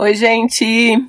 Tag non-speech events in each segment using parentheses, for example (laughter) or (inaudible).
Oi, gente!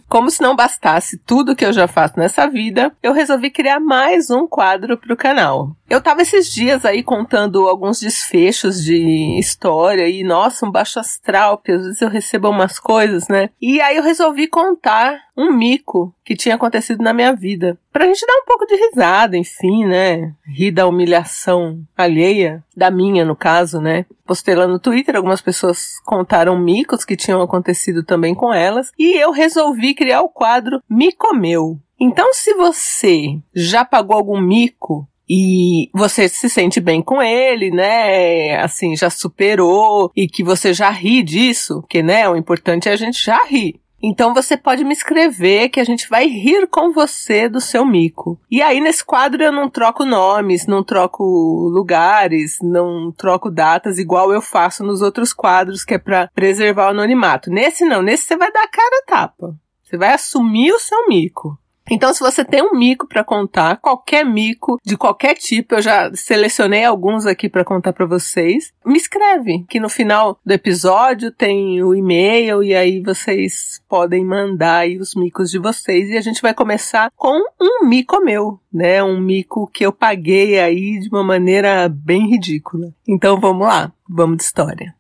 Como se não bastasse tudo que eu já faço nessa vida, eu resolvi criar mais um quadro pro canal. Eu tava esses dias aí contando alguns desfechos de história e, nossa, um baixo astral, porque às vezes eu recebo umas coisas, né? E aí eu resolvi contar um mico que tinha acontecido na minha vida. Pra gente dar um pouco de risada, enfim, né? Rir da humilhação alheia, da minha, no caso, né? Postei lá no Twitter, algumas pessoas contaram micos que tinham acontecido também com elas, e eu resolvi criar o quadro Mico Meu. Então, se você já pagou algum mico e você se sente bem com ele, né? Assim, já superou e que você já ri disso, que né, o importante é a gente já rir. Então você pode me escrever que a gente vai rir com você do seu mico. E aí nesse quadro eu não troco nomes, não troco lugares, não troco datas igual eu faço nos outros quadros que é para preservar o anonimato. Nesse não, nesse você vai dar a cara a tapa. Você vai assumir o seu mico. Então, se você tem um mico para contar, qualquer mico de qualquer tipo, eu já selecionei alguns aqui para contar para vocês. Me escreve, que no final do episódio tem o e-mail e aí vocês podem mandar aí os micos de vocês e a gente vai começar com um mico meu, né? Um mico que eu paguei aí de uma maneira bem ridícula. Então, vamos lá, vamos de história.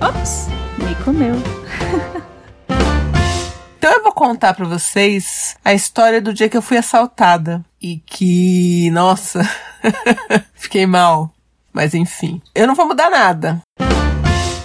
Ops, mico meu. (laughs) Então eu vou contar para vocês a história do dia que eu fui assaltada e que, nossa, (laughs) fiquei mal. Mas enfim, eu não vou mudar nada.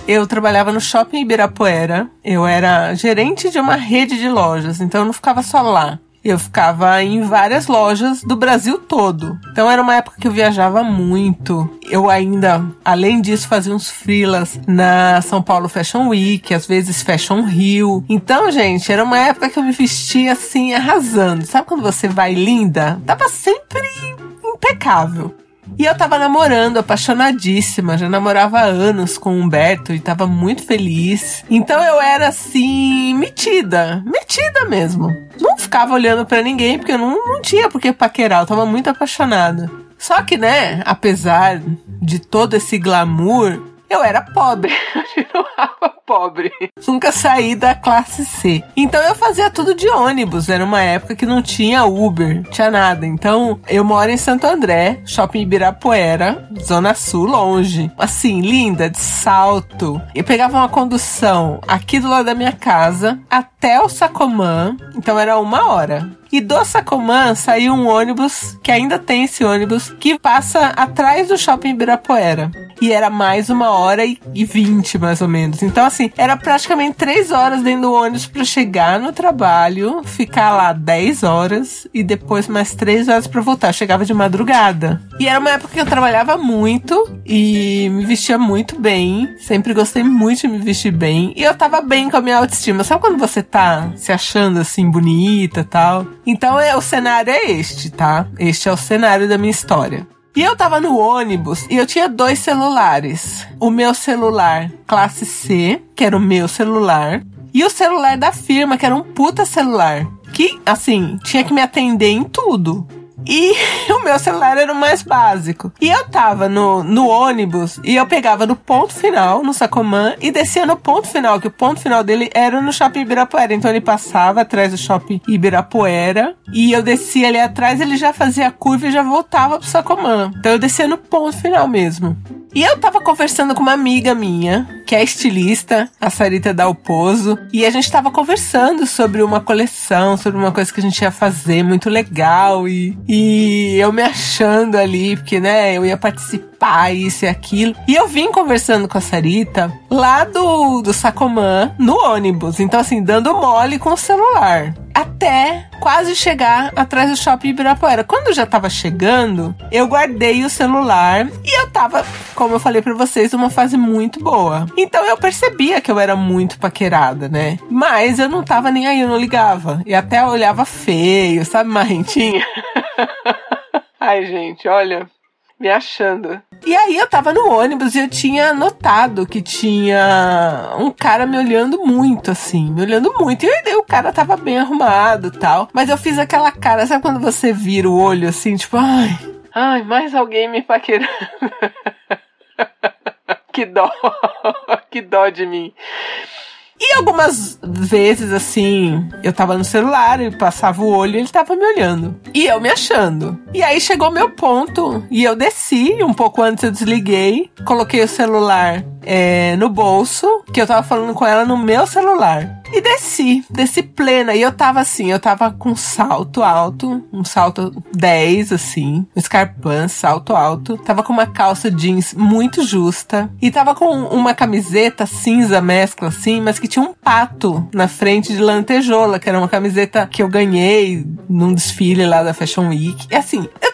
Eu trabalhava no shopping Ibirapuera. Eu era gerente de uma rede de lojas, então eu não ficava só lá. Eu ficava em várias lojas do Brasil todo. Então era uma época que eu viajava muito. Eu ainda, além disso, fazia uns freelas na São Paulo Fashion Week, às vezes Fashion Rio. Então, gente, era uma época que eu me vestia assim, arrasando. Sabe quando você vai linda? Tava sempre impecável. E eu tava namorando, apaixonadíssima, já namorava há anos com o Humberto e tava muito feliz. Então eu era assim, metida, metida mesmo. Ficava olhando para ninguém, porque eu não, não tinha por que paquerar, eu tava muito apaixonada. Só que, né, apesar de todo esse glamour, eu era pobre. (laughs) Eu pobre. Nunca saí da classe C. Então eu fazia tudo de ônibus. Era uma época que não tinha Uber, tinha nada. Então eu moro em Santo André, shopping Ibirapuera, Zona Sul, longe. Assim, linda, de salto. Eu pegava uma condução aqui do lado da minha casa até o Sacomã. Então era uma hora. E do Sacomã saiu um ônibus, que ainda tem esse ônibus, que passa atrás do shopping Ibirapuera. E era mais uma hora e vinte, mais ou menos. Então, assim, era praticamente três horas dentro do ônibus para chegar no trabalho, ficar lá dez horas e depois mais três horas para voltar. Eu chegava de madrugada. E era uma época que eu trabalhava muito e me vestia muito bem. Sempre gostei muito de me vestir bem. E eu tava bem com a minha autoestima. Sabe quando você tá se achando assim bonita tal? Então é, o cenário é este, tá? Este é o cenário da minha história. E eu tava no ônibus e eu tinha dois celulares. O meu celular classe C, que era o meu celular, e o celular da firma, que era um puta celular. Que, assim, tinha que me atender em tudo. E (laughs) o meu celular era o mais básico. E eu tava no, no ônibus e eu pegava no ponto final, no Sacomã, e descia no ponto final, que o ponto final dele era no shopping Ibirapuera. Então ele passava atrás do shopping Ibirapuera e eu descia ali atrás, ele já fazia a curva e já voltava pro Sacomã. Então eu descia no ponto final mesmo. E eu tava conversando com uma amiga minha, que é estilista, a Sarita Dalpozo, e a gente tava conversando sobre uma coleção, sobre uma coisa que a gente ia fazer muito legal, e, e eu me achando ali, porque, né, eu ia participar, isso e aquilo. E eu vim conversando com a Sarita lá do, do Sacomã, no ônibus, então assim, dando mole com o celular até quase chegar atrás do shopping Ibirapuera. Quando eu já tava chegando, eu guardei o celular e eu tava, como eu falei para vocês, numa fase muito boa. Então eu percebia que eu era muito paquerada, né? Mas eu não tava nem aí, eu não ligava. E até olhava feio, sabe, marrentinha? (laughs) Ai, gente, olha, me achando. E aí eu tava no ônibus e eu tinha notado que tinha um cara me olhando muito, assim, me olhando muito. E aí o cara tava bem arrumado tal. Mas eu fiz aquela cara, sabe quando você vira o olho assim, tipo, ai, ai, mais alguém me paquerando. (laughs) que dó, (laughs) que dó de mim. E algumas vezes, assim, eu tava no celular e passava o olho e ele tava me olhando. E eu me achando. E aí chegou meu ponto e eu desci, um pouco antes eu desliguei, coloquei o celular é, no bolso, que eu tava falando com ela no meu celular. E desci, desci plena. E eu tava assim, eu tava com salto alto, um salto 10, assim, um escarpão, salto alto. Tava com uma calça jeans muito justa. E tava com uma camiseta cinza mescla, assim, mas que tinha um pato na frente de lantejola, que era uma camiseta que eu ganhei num desfile lá da Fashion Week. E assim, eu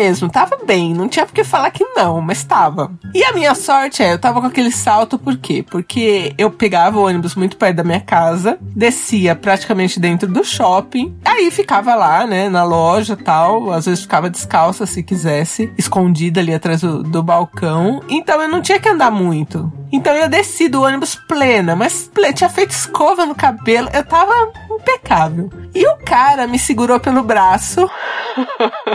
mesmo, tava bem, não tinha por que falar que não, mas tava. E a minha sorte é, eu tava com aquele salto por quê? Porque eu pegava o ônibus muito perto da minha casa, descia praticamente dentro do shopping, aí ficava lá, né, na loja tal, às vezes ficava descalça se quisesse, escondida ali atrás do, do balcão, então eu não tinha que andar muito. Então eu desci do ônibus plena, mas plena, tinha feito escova no cabelo, eu tava impecável. E o cara me segurou pelo braço.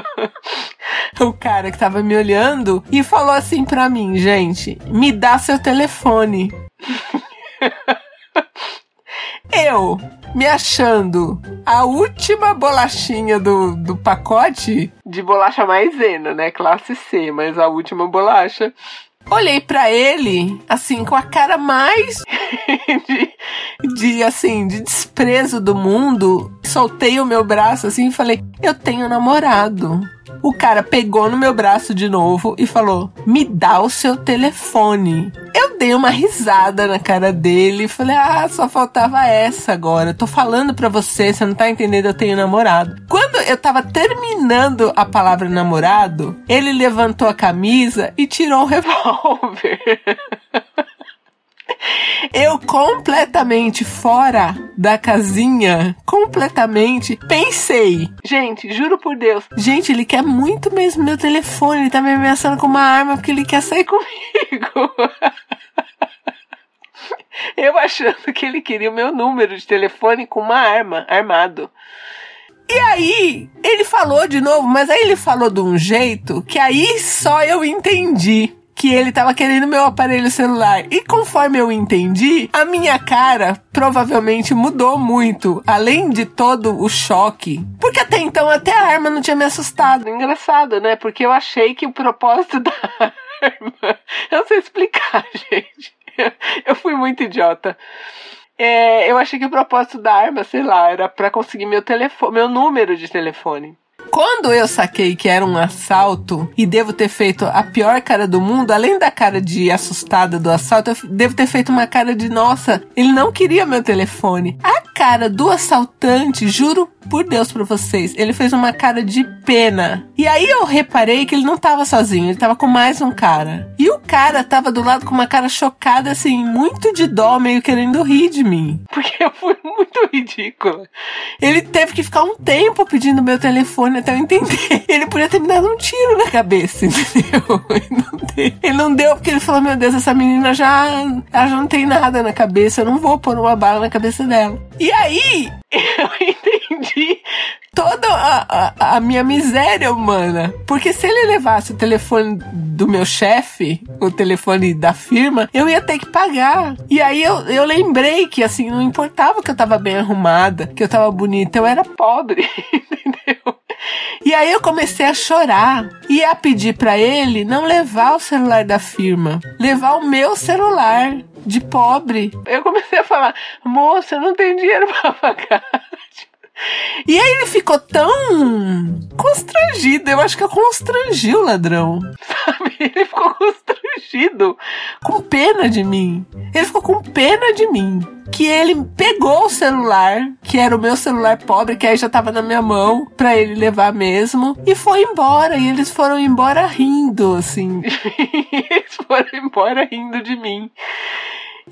(laughs) o cara que tava me olhando e falou assim pra mim, gente, me dá seu telefone. (laughs) Eu, me achando a última bolachinha do, do pacote de bolacha maisena, né? Classe C, mas a última bolacha. Olhei para ele, assim, com a cara mais (laughs) de, de, assim, de desprezo do mundo. Soltei o meu braço assim e falei: Eu tenho namorado. O cara pegou no meu braço de novo e falou: Me dá o seu telefone. Eu dei uma risada na cara dele e falei: Ah, só faltava essa agora. Eu tô falando pra você, você não tá entendendo, eu tenho namorado. Quando eu tava terminando a palavra namorado, ele levantou a camisa e tirou o (laughs) revólver. Eu completamente fora da casinha, completamente, pensei, gente, juro por Deus, gente, ele quer muito mesmo meu telefone, ele tá me ameaçando com uma arma porque ele quer sair (laughs) comigo. Eu achando que ele queria o meu número de telefone com uma arma, armado. E aí, ele falou de novo, mas aí ele falou de um jeito que aí só eu entendi que ele tava querendo meu aparelho celular. E conforme eu entendi, a minha cara provavelmente mudou muito, além de todo o choque. Porque até então, até a arma não tinha me assustado. Engraçado, né? Porque eu achei que o propósito (laughs) da arma. Eu não sei explicar, (laughs) gente. (laughs) Eu fui muito idiota. É, eu achei que o propósito da arma, sei lá, era para conseguir meu telefone, meu número de telefone. Quando eu saquei que era um assalto e devo ter feito a pior cara do mundo, além da cara de assustada do assalto, eu devo ter feito uma cara de nossa, ele não queria meu telefone. A cara do assaltante, juro por Deus pra vocês, ele fez uma cara de pena. E aí eu reparei que ele não tava sozinho, ele tava com mais um cara. E o cara tava do lado com uma cara chocada, assim, muito de dó, meio querendo rir de mim. (laughs) Porque eu fui muito ridícula. Ele teve que ficar um tempo pedindo meu telefone eu entender. (laughs) Ele podia ter me dado um tiro na cabeça, entendeu? (laughs) Ele não deu, porque ele falou: Meu Deus, essa menina já, ela já não tem nada na cabeça, eu não vou pôr uma bala na cabeça dela. E aí, (laughs) eu entendi toda a, a, a, minha miséria humana. Porque se ele levasse o telefone do meu chefe, o telefone da firma, eu ia ter que pagar. E aí eu, eu lembrei que assim, não importava que eu tava bem arrumada, que eu tava bonita, eu era pobre? E aí eu comecei a chorar e a pedir para ele não levar o celular da firma, levar o meu celular de pobre. Eu comecei a falar: "Moça, eu não tenho dinheiro para pagar". E aí ele ficou tão constrangido. Eu acho que eu constrangi o ladrão. (laughs) Sabe? Ele ficou constrangido. Com pena de mim. Ele ficou com pena de mim. Que ele pegou o celular, que era o meu celular pobre, que aí já tava na minha mão, pra ele levar mesmo, e foi embora. E eles foram embora rindo, assim. (laughs) eles foram embora rindo de mim.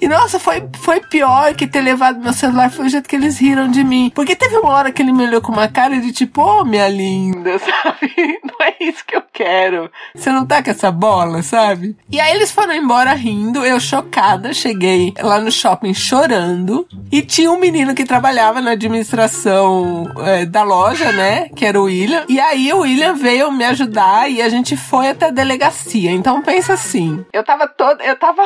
E nossa, foi, foi pior que ter levado meu celular, foi o jeito que eles riram de mim. Porque teve uma hora que ele me olhou com uma cara de tipo, ô oh, minha linda, (laughs) sabe? Não é isso que eu quero. Você não tá com essa bola, sabe? E aí eles foram embora rindo, eu chocada, cheguei lá no shopping chorando. E tinha um menino que trabalhava na administração é, da loja, né? Que era o William. E aí o William veio me ajudar e a gente foi até a delegacia. Então pensa assim, eu tava toda. Eu tava.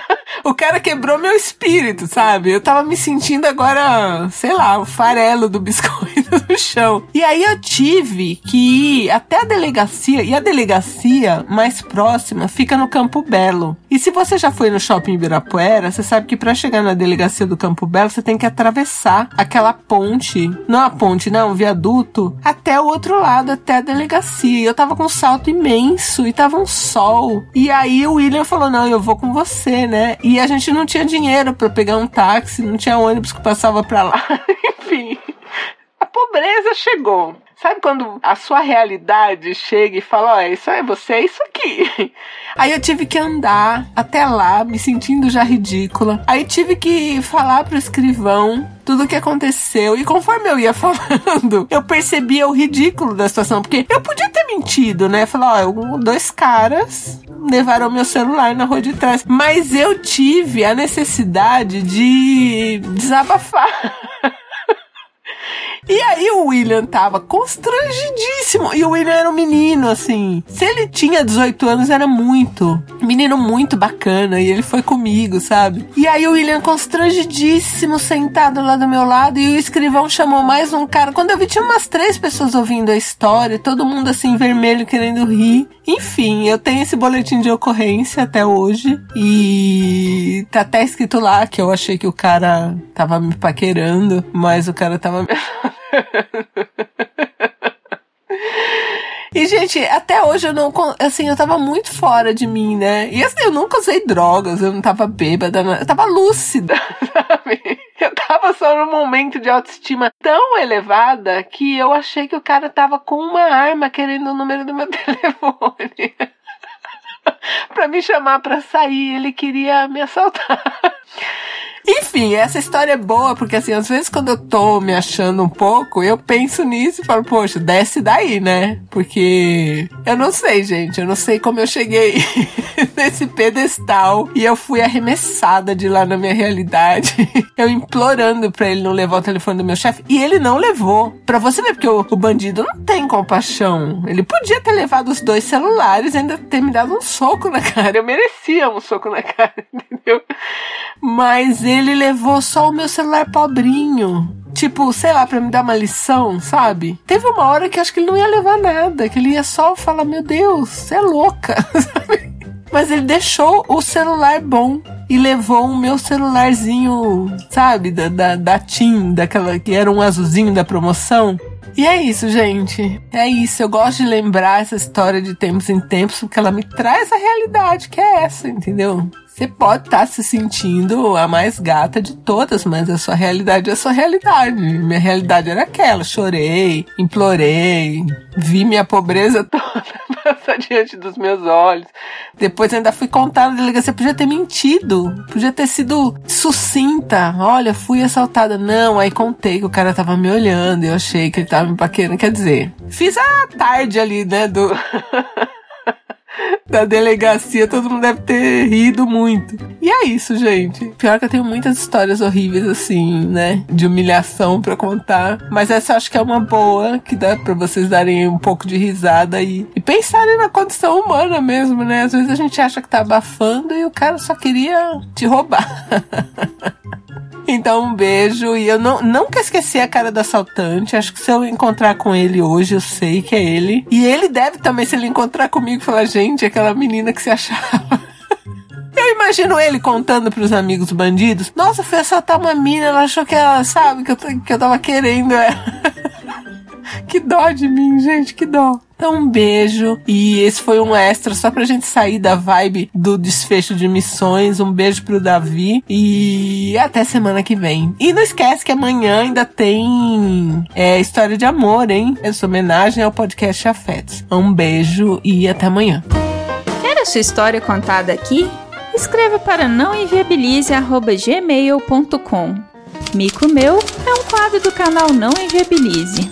(laughs) o cara que quebrou meu espírito, sabe? Eu tava me sentindo agora, sei lá, o farelo do biscoito no chão. E aí eu tive que ir até a delegacia, e a delegacia mais próxima fica no Campo Belo. E se você já foi no shopping Ibirapuera, você sabe que para chegar na delegacia do Campo Belo, você tem que atravessar aquela ponte, não a ponte, não, o viaduto, até o outro lado, até a delegacia. Eu tava com um salto imenso e tava um sol. E aí o William falou: "Não, eu vou com você, né?" E a gente não tinha dinheiro para pegar um táxi, não tinha ônibus que passava para lá. (laughs) Enfim, a pobreza chegou. Sabe quando a sua realidade chega e fala, ó, oh, isso é você, é isso aqui. (laughs) Aí eu tive que andar até lá, me sentindo já ridícula. Aí tive que falar pro escrivão tudo o que aconteceu. E conforme eu ia (laughs) falando, eu percebia o ridículo da situação. Porque eu podia ter mentido, né? Falar, ó, dois caras levaram meu celular na rua de trás. Mas eu tive a necessidade de desabafar. (laughs) E aí o William tava constrangidíssimo. E o William era um menino, assim. Se ele tinha 18 anos, era muito. Menino muito bacana. E ele foi comigo, sabe? E aí o William constrangidíssimo, sentado lá do meu lado. E o escrivão chamou mais um cara. Quando eu vi, tinha umas três pessoas ouvindo a história. Todo mundo assim, vermelho, querendo rir. Enfim, eu tenho esse boletim de ocorrência até hoje. E tá até escrito lá que eu achei que o cara tava me paquerando. Mas o cara tava. (laughs) (laughs) E, gente, até hoje eu não. Assim, eu tava muito fora de mim, né? E assim, eu nunca usei drogas, eu não tava bêbada, eu tava lúcida, (laughs) sabe? Eu tava só num momento de autoestima tão elevada que eu achei que o cara tava com uma arma querendo o número do meu (laughs) telefone. pra me chamar pra sair, ele queria me assaltar. Enfim, essa história é boa, porque assim, às vezes quando eu tô me achando um pouco, eu penso nisso e falo, poxa, desce daí, né? Porque eu não sei, gente, eu não sei como eu cheguei (laughs) nesse pedestal e eu fui arremessada de lá na minha realidade. (laughs) eu implorando pra ele não levar o telefone do meu chefe e ele não levou. Pra você ver, porque o, o bandido não tem compaixão. Ele podia ter levado os dois celulares e ainda ter me dado um soco na (laughs) cara. Eu merecia um soco na cara, entendeu? Mas ele levou só o meu celular pobrinho. Tipo, sei lá, pra me dar uma lição, sabe? Teve uma hora que acho que ele não ia levar nada, que ele ia só falar: Meu Deus, você é louca, (laughs) sabe? Mas ele deixou o celular bom e levou o meu celularzinho, sabe? Da, da, da TIM, daquela que era um azulzinho da promoção. E é isso, gente. É isso. Eu gosto de lembrar essa história de tempos em tempos, porque ela me traz a realidade que é essa, entendeu? Você pode estar tá se sentindo a mais gata de todas, mas a sua realidade é a sua realidade. Minha realidade era aquela. Chorei, implorei, vi minha pobreza (laughs) toda passar diante dos meus olhos. Depois ainda fui contar na delegacia. Podia ter mentido, podia ter sido sucinta. Olha, fui assaltada. Não, aí contei que o cara tava me olhando. Eu achei que ele tava me paquerando. Quer dizer, fiz a tarde ali, né? Do. (laughs) da delegacia, todo mundo deve ter rido muito. E é isso, gente. Pior que eu tenho muitas histórias horríveis, assim, né? De humilhação para contar. Mas essa eu acho que é uma boa, que dá para vocês darem um pouco de risada e, e pensarem na condição humana mesmo, né? Às vezes a gente acha que tá abafando e o cara só queria te roubar. (laughs) Então, um beijo. E eu não, nunca esqueci a cara do assaltante. Acho que se eu encontrar com ele hoje, eu sei que é ele. E ele deve também, se ele encontrar comigo, falar: gente, aquela menina que se achava. (laughs) Eu imagino ele contando pros amigos bandidos: Nossa, fui assaltar uma mina, ela achou que ela, sabe, que eu, que eu tava querendo ela. (laughs) que dó de mim, gente, que dó. Então, um beijo. E esse foi um extra só pra gente sair da vibe do desfecho de missões. Um beijo pro Davi. E até semana que vem. E não esquece que amanhã ainda tem é, história de amor, hein? Essa homenagem ao podcast Afetos. Um beijo e até amanhã. Quer a sua história contada aqui? Escreva para nãoenviabilize.gmail.com Mico Meu é um quadro do canal Não Enviabilize.